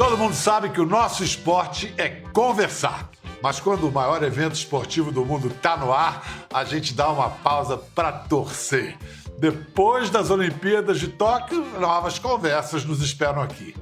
Todo mundo sabe que o nosso esporte é conversar. Mas quando o maior evento esportivo do mundo está no ar, a gente dá uma pausa para torcer. Depois das Olimpíadas de Tóquio, novas conversas nos esperam aqui.